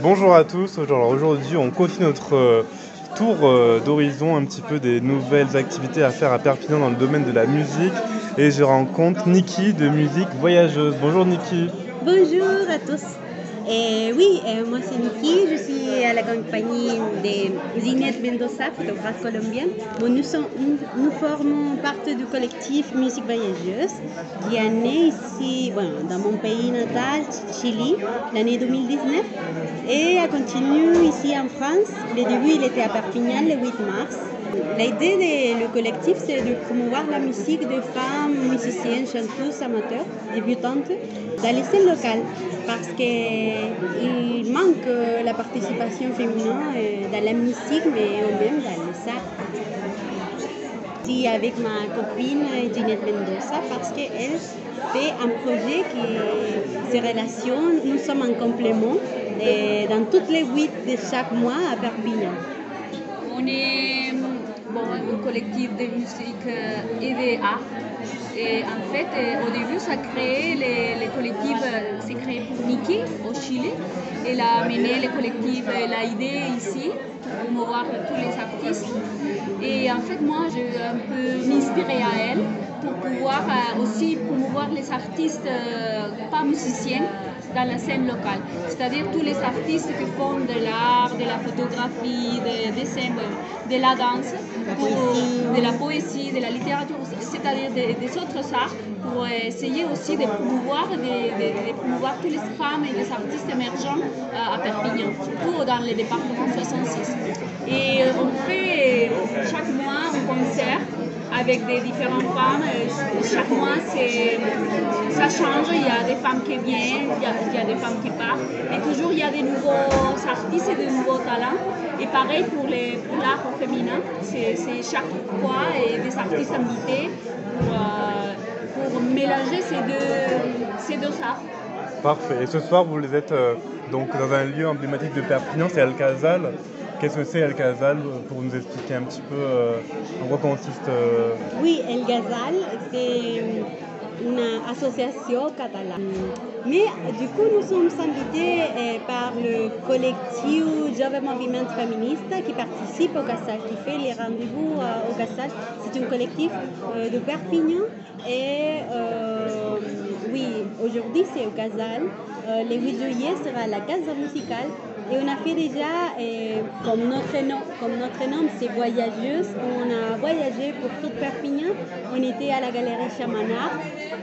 Bonjour à tous, aujourd'hui on continue notre euh, tour euh, d'horizon un petit peu des nouvelles activités à faire à Perpignan dans le domaine de la musique et je rencontre Niki de Musique Voyageuse. Bonjour Niki. Bonjour à tous. Et oui, euh, moi c'est Niki, je suis à la compagnie de Zinette Mendoza, photographe colombienne. Nous, nous, formons partie du collectif Musique Voyageuse qui est né ici, dans mon pays natal, Chili, l'année 2019 et a continué ici en France. Le début, il était à Perpignan le 8 mars. L'idée du collectif, c'est de promouvoir la musique de femmes musiciennes, chanteuses, amateurs, débutantes dans les scènes locales parce qu'il manque la participation féminine euh, dans la musique, mais même dans les arts. Je avec ma copine Ginette Mendoza parce qu'elle fait un projet qui se relationne, nous sommes en complément euh, dans toutes les huit de chaque mois à Perpignan. On est bon, un collectif de musique euh, et d'art. Et en fait, euh, au début, ça a créé les, les collectifs, euh, c'est créé pour Niki au Chili. Elle a mené le collectif, l'a idée ici pour promouvoir tous les artistes. Et en fait, moi, je un peu m'inspirer à elle pour pouvoir aussi promouvoir les artistes pas musiciens dans la scène locale. C'est-à-dire tous les artistes qui font de l'art, de la photographie, des dessins, de la danse, de la poésie, de la littérature, c'est-à-dire des, autres arts, pour essayer aussi de promouvoir, de, promouvoir toutes les femmes et les artistes émergents euh, à Perpignan, surtout dans les départements 66. Et euh, on fait chaque mois un concert avec des différentes femmes. Chaque mois, ça change. Il y a des femmes qui viennent, il y a, des femmes qui partent. Et toujours, il y a des nouveaux artistes et de nouveaux talents. Et pareil pour l'art féminin, c'est chaque fois et des artistes invités pour, euh, pour mélanger ces deux, ces deux arts. Parfait. Et ce soir, vous êtes euh, donc dans un lieu emblématique de Perpignan, c'est Alcazal. Qu'est-ce que c'est El Gazal pour nous expliquer un petit peu euh, en quoi consiste euh, Oui, El Gazal, c'est une association catalane. Mais du coup, nous sommes invités euh, par le collectif Jove Moviment Féministe qui participe au Gazal, qui fait les rendez-vous au Gazal. C'est un collectif de Perpignan et oui, aujourd'hui c'est au Gazal. le 8 juillet sera la casa musicale et on a fait déjà, euh, comme, notre nom, comme notre nom c'est Voyageuse, on a voyagé pour tout Perpignan. On était à la galerie Chamanard,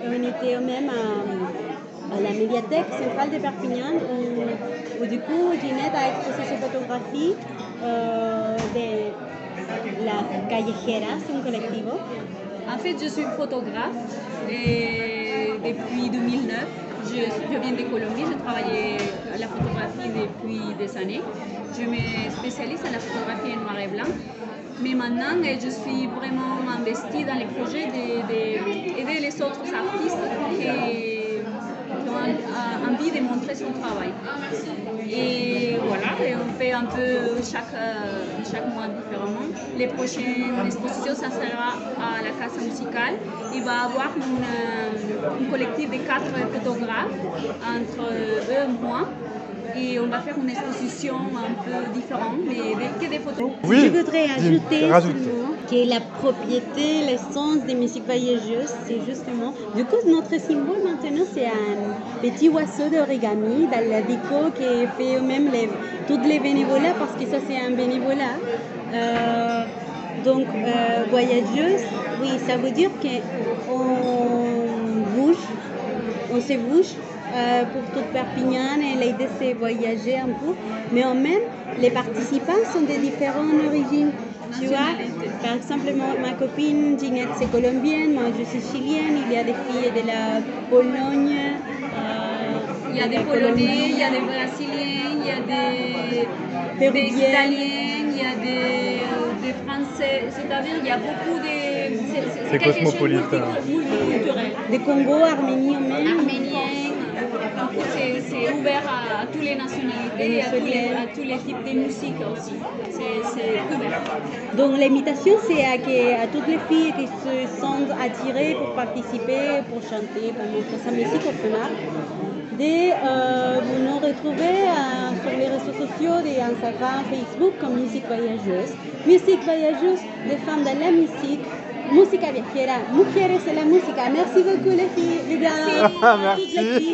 on était même à, la médiathèque centrale de Perpignan, où, du coup Ginette a exposé ses photographies euh, de la callejera, c'est un collectif. En fait, je suis photographe depuis 2009. Je, viens de Colombie, je travaillé à la photographie depuis des années. Je me spécialise en la photographie en noir et blanc. Mais maintenant, je suis vraiment investie dans les projets d'aider les autres artistes ont envie de montrer son travail. Et voilà, on fait un peu chaque, chaque mois différemment. Les prochaines expositions, ça sera à la Casa Musicale. Il va y avoir un collectif de quatre photographes entre eux et moi et on va faire une exposition un peu différente, mais que des photos. Je voudrais ajouter que la propriété, l'essence des musiques voyageuses, c'est justement. Du coup, notre symbole maintenant, c'est un petit oiseau d'origami dans la déco qui fait même les, toutes les bénévolats, parce que ça, c'est un bénévolat. Euh, donc, euh, voyageuse, oui, ça veut dire qu'on bouge, on se bouge euh, pour toute Perpignan et l'idée c'est voyager un peu. Mais en même, les participants sont de différentes origines. Tu vois, par exemple, ma, copine Ginette c'est colombienne, moi je suis chilienne, il y a des filles de la Pologne. Euh, il y a des Polonais, il y a des Brésiliens, il y a des, Italiens, il y a des, euh, des Français. C'est-à-dire il y a beaucoup de... C'est cosmopolite. Des Congo, Arméniens même. Arméniens c'est ouvert à, toutes les nationalités, à tous, les, à tous les types de musique aussi. C'est ouvert. Donc l'invitation, c'est à, à, toutes les filles qui se sentent attirées pour participer, pour chanter, pour montrer sa musique au FENAC, de euh, vous nous retrouver euh, sur les réseaux TikTok et Instagram, Facebook comme Musique Voyageuse. Musique Voyageuse, des femmes de la musique. Música viajera, mujeres en la música. Merci beaucoup les filles, les gars. Merci.